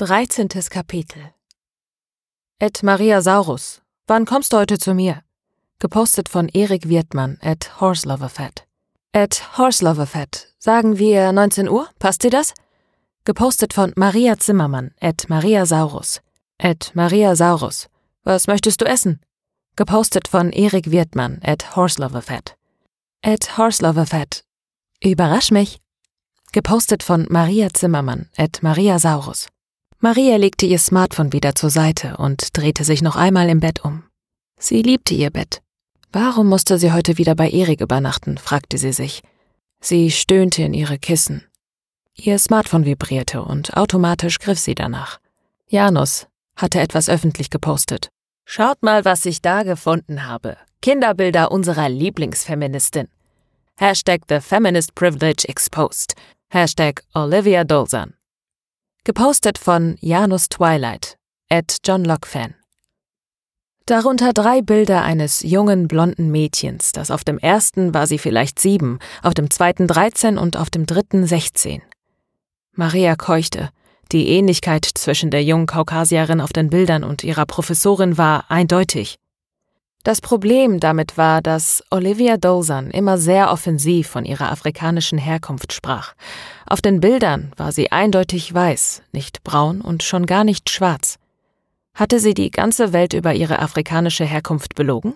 13. Kapitel Ed Maria Saurus, wann kommst du heute zu mir? Gepostet von Erik Wirtmann at Horseloverfett. At Horseloverfett, sagen wir 19 Uhr, passt dir das? Gepostet von Maria Zimmermann at Maria Saurus. At Maria Saurus, was möchtest du essen? Gepostet von Erik Wirtmann at Horseloverfett. At Horseloverfett, überrasch mich. Gepostet von Maria Zimmermann at Maria Saurus. Maria legte ihr Smartphone wieder zur Seite und drehte sich noch einmal im Bett um. Sie liebte ihr Bett. Warum musste sie heute wieder bei Erik übernachten, fragte sie sich. Sie stöhnte in ihre Kissen. Ihr Smartphone vibrierte und automatisch griff sie danach. Janus hatte etwas öffentlich gepostet. Schaut mal, was ich da gefunden habe. Kinderbilder unserer Lieblingsfeministin. Hashtag The Feminist Privilege Exposed. Hashtag Olivia Dolzan. Gepostet von Janus Twilight, at John Locke Fan. Darunter drei Bilder eines jungen, blonden Mädchens, das auf dem ersten war sie vielleicht sieben, auf dem zweiten dreizehn und auf dem dritten sechzehn. Maria keuchte. Die Ähnlichkeit zwischen der jungen Kaukasierin auf den Bildern und ihrer Professorin war eindeutig. Das Problem damit war, dass Olivia Dolzan immer sehr offensiv von ihrer afrikanischen Herkunft sprach. Auf den Bildern war sie eindeutig weiß, nicht braun und schon gar nicht schwarz. Hatte sie die ganze Welt über ihre afrikanische Herkunft belogen?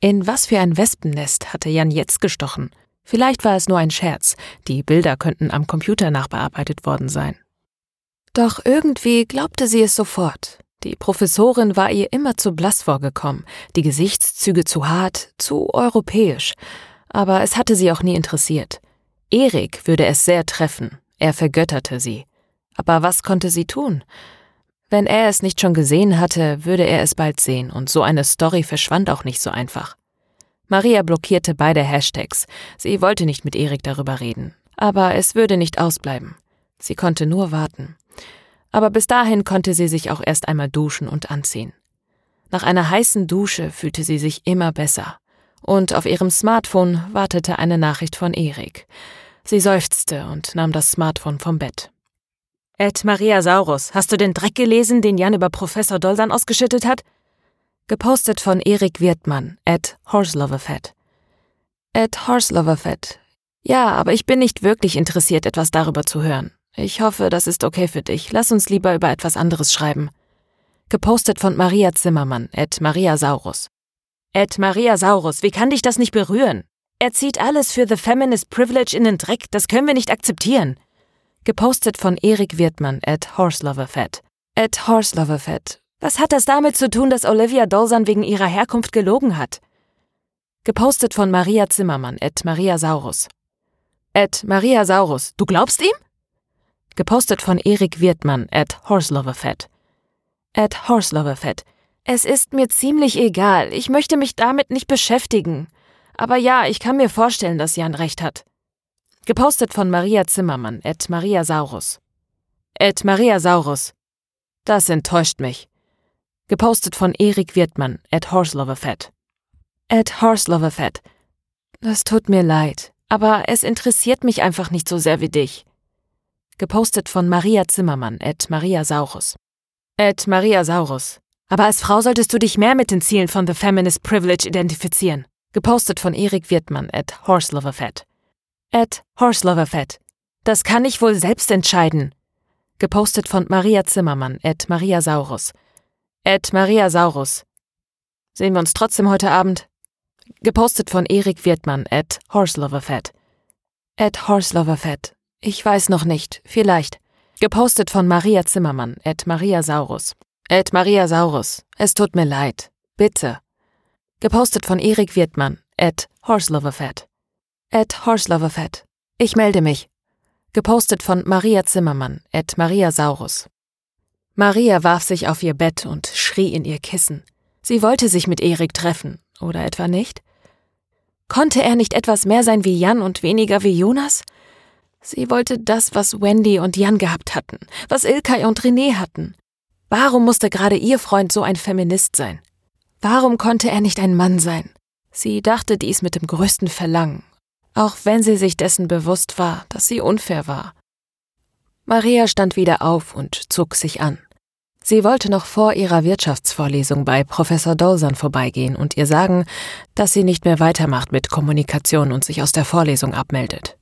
In was für ein Wespennest hatte Jan jetzt gestochen? Vielleicht war es nur ein Scherz, die Bilder könnten am Computer nachbearbeitet worden sein. Doch irgendwie glaubte sie es sofort. Die Professorin war ihr immer zu blass vorgekommen, die Gesichtszüge zu hart, zu europäisch. Aber es hatte sie auch nie interessiert. Erik würde es sehr treffen, er vergötterte sie. Aber was konnte sie tun? Wenn er es nicht schon gesehen hatte, würde er es bald sehen, und so eine Story verschwand auch nicht so einfach. Maria blockierte beide Hashtags. Sie wollte nicht mit Erik darüber reden. Aber es würde nicht ausbleiben. Sie konnte nur warten aber bis dahin konnte sie sich auch erst einmal duschen und anziehen. Nach einer heißen Dusche fühlte sie sich immer besser. Und auf ihrem Smartphone wartete eine Nachricht von Erik. Sie seufzte und nahm das Smartphone vom Bett. Ed Maria Saurus, hast du den Dreck gelesen, den Jan über Professor Dolsan ausgeschüttet hat? Gepostet von Erik Wirtmann, Ed Horseloverfett. Ed Horseloverfett. Ja, aber ich bin nicht wirklich interessiert, etwas darüber zu hören. Ich hoffe, das ist okay für dich. Lass uns lieber über etwas anderes schreiben. Gepostet von Maria Zimmermann, at Maria Saurus. Ed Maria Saurus, wie kann dich das nicht berühren? Er zieht alles für The Feminist Privilege in den Dreck, das können wir nicht akzeptieren. Gepostet von Erik Wirtmann, at Horseloverfett. At Horseloverfett. Was hat das damit zu tun, dass Olivia Dolsan wegen ihrer Herkunft gelogen hat? Gepostet von Maria Zimmermann, at Maria Saurus. At Maria Saurus, du glaubst ihm? Gepostet von Erik Wirtmann at Horseloverfett. At Horseloverfett. Es ist mir ziemlich egal. Ich möchte mich damit nicht beschäftigen. Aber ja, ich kann mir vorstellen, dass Jan recht hat. Gepostet von Maria Zimmermann at Maria Saurus. At Maria Saurus. Das enttäuscht mich. Gepostet von Erik Wirtmann at Horseloverfett. At Horseloverfett. Das tut mir leid, aber es interessiert mich einfach nicht so sehr wie dich. Gepostet von Maria Zimmermann, at Maria Saurus. At Maria Saurus. Aber als Frau solltest du dich mehr mit den Zielen von The Feminist Privilege identifizieren. Gepostet von Erik Wirtmann, at Horseloverfett. At Horseloverfett. Das kann ich wohl selbst entscheiden. Gepostet von Maria Zimmermann, at Maria Saurus. At Maria Saurus. Sehen wir uns trotzdem heute Abend? Gepostet von Erik Wirtmann, at Horseloverfett. At Horseloverfett. Ich weiß noch nicht, vielleicht. Gepostet von Maria Zimmermann, at Maria Saurus. At Maria Saurus, es tut mir leid. Bitte. Gepostet von Erik Wirtmann, at Horseloverfett. At Horseloverfett. Ich melde mich. Gepostet von Maria Zimmermann, at Maria Saurus. Maria warf sich auf ihr Bett und schrie in ihr Kissen. Sie wollte sich mit Erik treffen, oder etwa nicht? Konnte er nicht etwas mehr sein wie Jan und weniger wie Jonas? Sie wollte das, was Wendy und Jan gehabt hatten, was Ilkay und René hatten. Warum musste gerade ihr Freund so ein Feminist sein? Warum konnte er nicht ein Mann sein? Sie dachte dies mit dem größten Verlangen, auch wenn sie sich dessen bewusst war, dass sie unfair war. Maria stand wieder auf und zog sich an. Sie wollte noch vor ihrer Wirtschaftsvorlesung bei Professor Dolsan vorbeigehen und ihr sagen, dass sie nicht mehr weitermacht mit Kommunikation und sich aus der Vorlesung abmeldet.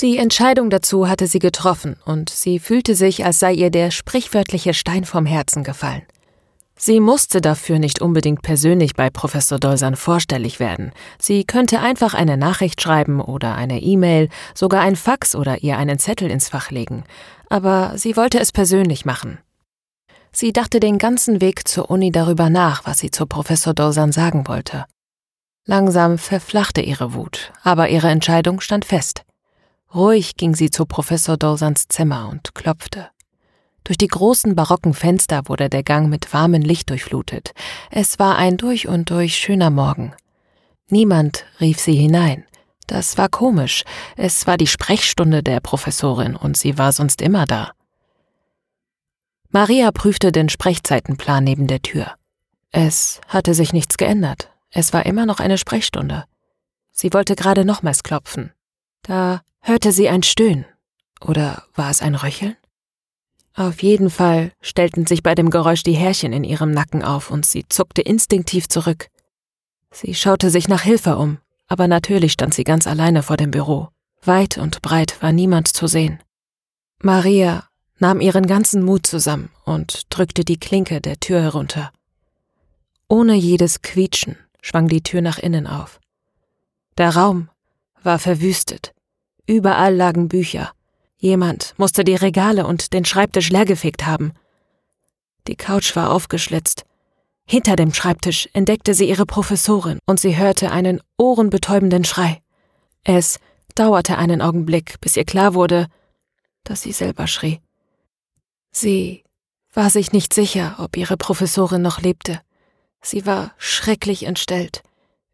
Die Entscheidung dazu hatte sie getroffen und sie fühlte sich, als sei ihr der sprichwörtliche Stein vom Herzen gefallen. Sie musste dafür nicht unbedingt persönlich bei Professor Dolsan vorstellig werden. Sie könnte einfach eine Nachricht schreiben oder eine E-Mail, sogar ein Fax oder ihr einen Zettel ins Fach legen. Aber sie wollte es persönlich machen. Sie dachte den ganzen Weg zur Uni darüber nach, was sie zu Professor Dolsan sagen wollte. Langsam verflachte ihre Wut, aber ihre Entscheidung stand fest. Ruhig ging sie zu Professor Dolsans Zimmer und klopfte. Durch die großen barocken Fenster wurde der Gang mit warmem Licht durchflutet. Es war ein durch und durch schöner Morgen. Niemand rief sie hinein. Das war komisch. Es war die Sprechstunde der Professorin und sie war sonst immer da. Maria prüfte den Sprechzeitenplan neben der Tür. Es hatte sich nichts geändert. Es war immer noch eine Sprechstunde. Sie wollte gerade nochmals klopfen. Da hörte sie ein Stöhnen. Oder war es ein Röcheln? Auf jeden Fall stellten sich bei dem Geräusch die Härchen in ihrem Nacken auf und sie zuckte instinktiv zurück. Sie schaute sich nach Hilfe um, aber natürlich stand sie ganz alleine vor dem Büro. Weit und breit war niemand zu sehen. Maria nahm ihren ganzen Mut zusammen und drückte die Klinke der Tür herunter. Ohne jedes Quietschen schwang die Tür nach innen auf. Der Raum war verwüstet. Überall lagen Bücher. Jemand musste die Regale und den Schreibtisch leergefegt haben. Die Couch war aufgeschlitzt. Hinter dem Schreibtisch entdeckte sie ihre Professorin und sie hörte einen ohrenbetäubenden Schrei. Es dauerte einen Augenblick, bis ihr klar wurde, dass sie selber schrie. Sie war sich nicht sicher, ob ihre Professorin noch lebte. Sie war schrecklich entstellt.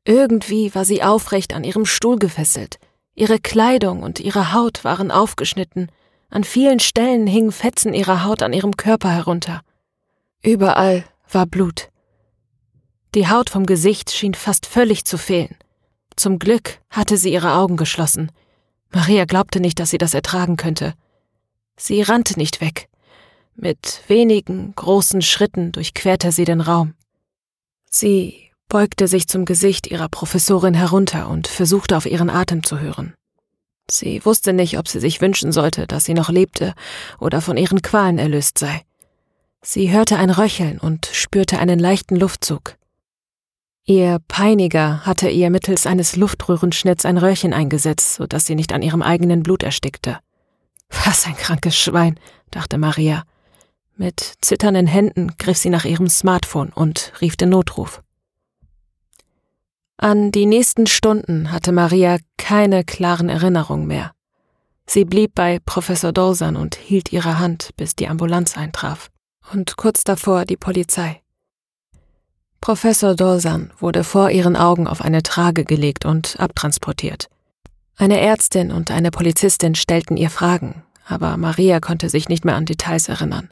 Irgendwie war sie aufrecht an ihrem Stuhl gefesselt. Ihre Kleidung und ihre Haut waren aufgeschnitten. An vielen Stellen hingen Fetzen ihrer Haut an ihrem Körper herunter. Überall war Blut. Die Haut vom Gesicht schien fast völlig zu fehlen. Zum Glück hatte sie ihre Augen geschlossen. Maria glaubte nicht, dass sie das ertragen könnte. Sie rannte nicht weg. Mit wenigen großen Schritten durchquerte sie den Raum. Sie beugte sich zum Gesicht ihrer Professorin herunter und versuchte auf ihren Atem zu hören. Sie wusste nicht, ob sie sich wünschen sollte, dass sie noch lebte oder von ihren Qualen erlöst sei. Sie hörte ein Röcheln und spürte einen leichten Luftzug. Ihr Peiniger hatte ihr mittels eines Luftröhrenschnitts ein Röhrchen eingesetzt, so dass sie nicht an ihrem eigenen Blut erstickte. Was ein krankes Schwein, dachte Maria. Mit zitternden Händen griff sie nach ihrem Smartphone und rief den Notruf. An die nächsten Stunden hatte Maria keine klaren Erinnerungen mehr. Sie blieb bei Professor Dolsan und hielt ihre Hand, bis die Ambulanz eintraf. Und kurz davor die Polizei. Professor Dolsan wurde vor ihren Augen auf eine Trage gelegt und abtransportiert. Eine Ärztin und eine Polizistin stellten ihr Fragen, aber Maria konnte sich nicht mehr an Details erinnern.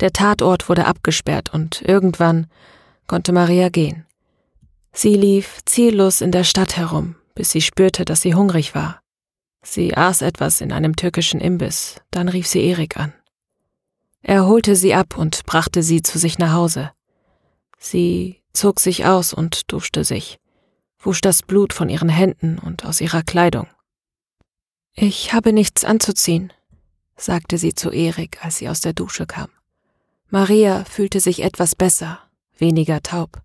Der Tatort wurde abgesperrt und irgendwann konnte Maria gehen. Sie lief ziellos in der Stadt herum, bis sie spürte, dass sie hungrig war. Sie aß etwas in einem türkischen Imbiss, dann rief sie Erik an. Er holte sie ab und brachte sie zu sich nach Hause. Sie zog sich aus und duschte sich, wusch das Blut von ihren Händen und aus ihrer Kleidung. Ich habe nichts anzuziehen, sagte sie zu Erik, als sie aus der Dusche kam. Maria fühlte sich etwas besser, weniger taub.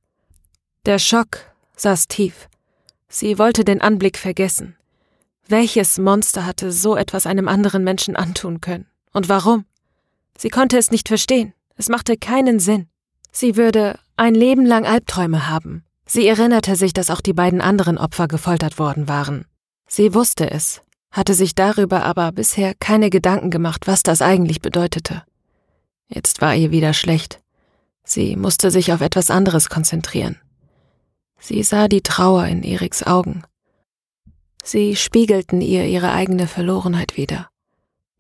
Der Schock saß tief. Sie wollte den Anblick vergessen. Welches Monster hatte so etwas einem anderen Menschen antun können? Und warum? Sie konnte es nicht verstehen. Es machte keinen Sinn. Sie würde ein Leben lang Albträume haben. Sie erinnerte sich, dass auch die beiden anderen Opfer gefoltert worden waren. Sie wusste es, hatte sich darüber aber bisher keine Gedanken gemacht, was das eigentlich bedeutete. Jetzt war ihr wieder schlecht. Sie musste sich auf etwas anderes konzentrieren. Sie sah die Trauer in Eriks Augen. Sie spiegelten ihr ihre eigene Verlorenheit wider.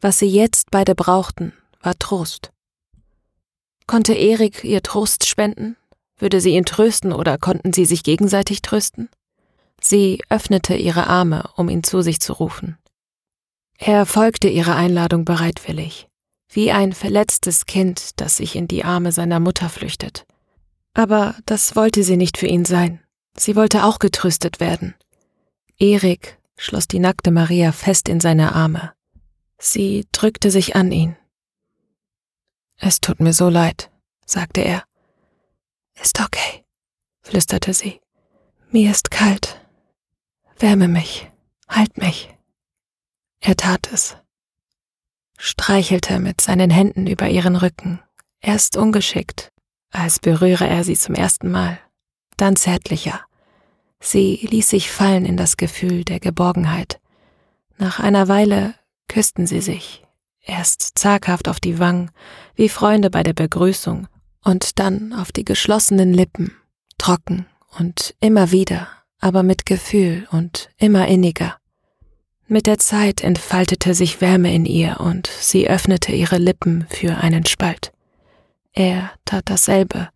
Was sie jetzt beide brauchten, war Trost. Konnte Erik ihr Trost spenden? Würde sie ihn trösten oder konnten sie sich gegenseitig trösten? Sie öffnete ihre Arme, um ihn zu sich zu rufen. Er folgte ihrer Einladung bereitwillig, wie ein verletztes Kind, das sich in die Arme seiner Mutter flüchtet. Aber das wollte sie nicht für ihn sein. Sie wollte auch getröstet werden. Erik schloss die nackte Maria fest in seine Arme. Sie drückte sich an ihn. Es tut mir so leid, sagte er. Ist okay, flüsterte sie. Mir ist kalt. Wärme mich, halt mich. Er tat es. Streichelte mit seinen Händen über ihren Rücken, erst ungeschickt, als berühre er sie zum ersten Mal, dann zärtlicher. Sie ließ sich fallen in das Gefühl der Geborgenheit. Nach einer Weile küssten sie sich, erst zaghaft auf die Wangen, wie Freunde bei der Begrüßung, und dann auf die geschlossenen Lippen, trocken und immer wieder, aber mit Gefühl und immer inniger. Mit der Zeit entfaltete sich Wärme in ihr und sie öffnete ihre Lippen für einen Spalt. Er tat dasselbe,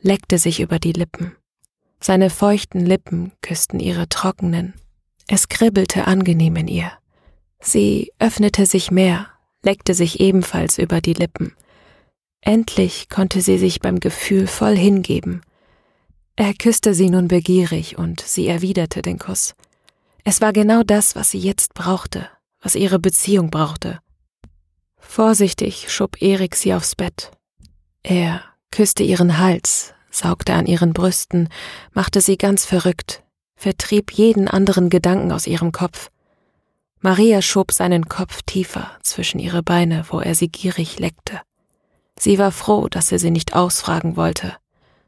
leckte sich über die Lippen. Seine feuchten Lippen küssten ihre trockenen. Es kribbelte angenehm in ihr. Sie öffnete sich mehr, leckte sich ebenfalls über die Lippen. Endlich konnte sie sich beim Gefühl voll hingeben. Er küsste sie nun begierig und sie erwiderte den Kuss. Es war genau das, was sie jetzt brauchte, was ihre Beziehung brauchte. Vorsichtig schob Erik sie aufs Bett. Er küsste ihren Hals, saugte an ihren Brüsten, machte sie ganz verrückt, vertrieb jeden anderen Gedanken aus ihrem Kopf. Maria schob seinen Kopf tiefer zwischen ihre Beine, wo er sie gierig leckte. Sie war froh, dass er sie nicht ausfragen wollte.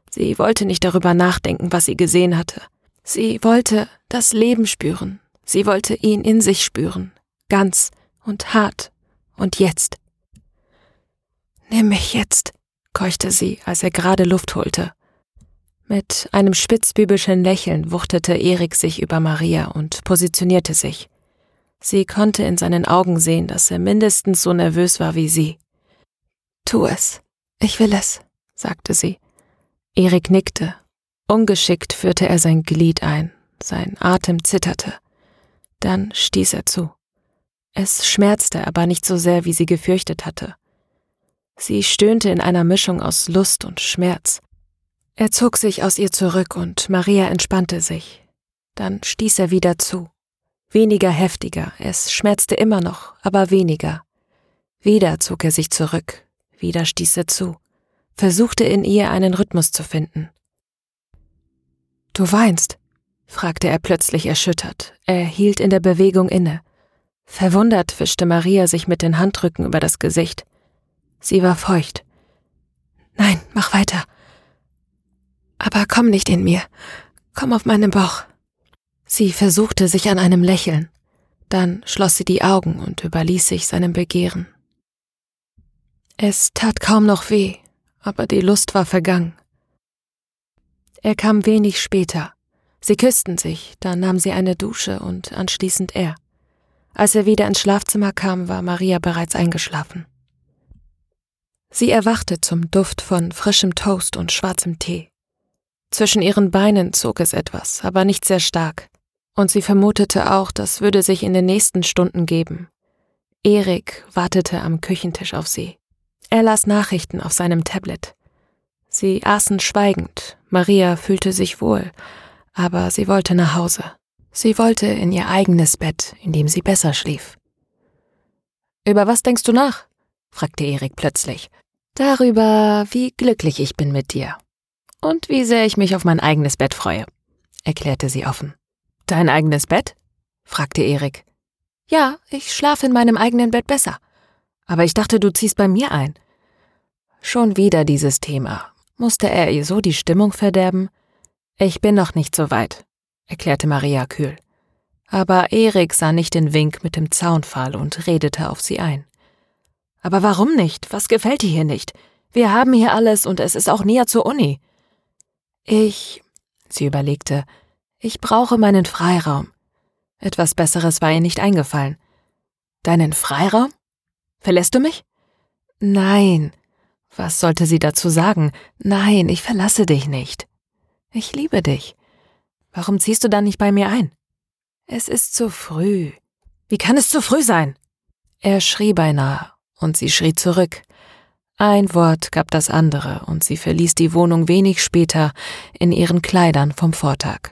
Sie wollte nicht darüber nachdenken, was sie gesehen hatte. Sie wollte das Leben spüren. Sie wollte ihn in sich spüren. Ganz und hart. Und jetzt. Nimm mich jetzt, keuchte sie, als er gerade Luft holte. Mit einem spitzbübischen Lächeln wuchtete Erik sich über Maria und positionierte sich. Sie konnte in seinen Augen sehen, dass er mindestens so nervös war wie sie. Tu es. Ich will es, sagte sie. Erik nickte. Ungeschickt führte er sein Glied ein. Sein Atem zitterte. Dann stieß er zu. Es schmerzte aber nicht so sehr, wie sie gefürchtet hatte. Sie stöhnte in einer Mischung aus Lust und Schmerz. Er zog sich aus ihr zurück und Maria entspannte sich. Dann stieß er wieder zu. Weniger heftiger, es schmerzte immer noch, aber weniger. Wieder zog er sich zurück, wieder stieß er zu, versuchte in ihr einen Rhythmus zu finden. Du weinst? fragte er plötzlich erschüttert. Er hielt in der Bewegung inne. Verwundert wischte Maria sich mit den Handrücken über das Gesicht. Sie war feucht. Nein, mach weiter. Aber komm nicht in mir. Komm auf meinen Bauch. Sie versuchte sich an einem Lächeln. Dann schloss sie die Augen und überließ sich seinem Begehren. Es tat kaum noch weh, aber die Lust war vergangen. Er kam wenig später. Sie küssten sich, dann nahm sie eine Dusche und anschließend er. Als er wieder ins Schlafzimmer kam, war Maria bereits eingeschlafen. Sie erwachte zum Duft von frischem Toast und schwarzem Tee. Zwischen ihren Beinen zog es etwas, aber nicht sehr stark. Und sie vermutete auch, das würde sich in den nächsten Stunden geben. Erik wartete am Küchentisch auf sie. Er las Nachrichten auf seinem Tablet. Sie aßen schweigend. Maria fühlte sich wohl, aber sie wollte nach Hause. Sie wollte in ihr eigenes Bett, in dem sie besser schlief. Über was denkst du nach? fragte Erik plötzlich. Darüber, wie glücklich ich bin mit dir. Und wie sehr ich mich auf mein eigenes Bett freue, erklärte sie offen. Dein eigenes Bett? fragte Erik. Ja, ich schlafe in meinem eigenen Bett besser. Aber ich dachte, du ziehst bei mir ein. Schon wieder dieses Thema. Musste er ihr so die Stimmung verderben? Ich bin noch nicht so weit, erklärte Maria kühl. Aber Erik sah nicht den Wink mit dem Zaunpfahl und redete auf sie ein. Aber warum nicht? Was gefällt dir hier nicht? Wir haben hier alles und es ist auch näher zur Uni. Ich, sie überlegte, ich brauche meinen Freiraum. Etwas Besseres war ihr nicht eingefallen. Deinen Freiraum? Verlässt du mich? Nein. Was sollte sie dazu sagen? Nein, ich verlasse dich nicht. Ich liebe dich. Warum ziehst du dann nicht bei mir ein? Es ist zu früh. Wie kann es zu früh sein? Er schrie beinahe, und sie schrie zurück. Ein Wort gab das andere, und sie verließ die Wohnung wenig später in ihren Kleidern vom Vortag.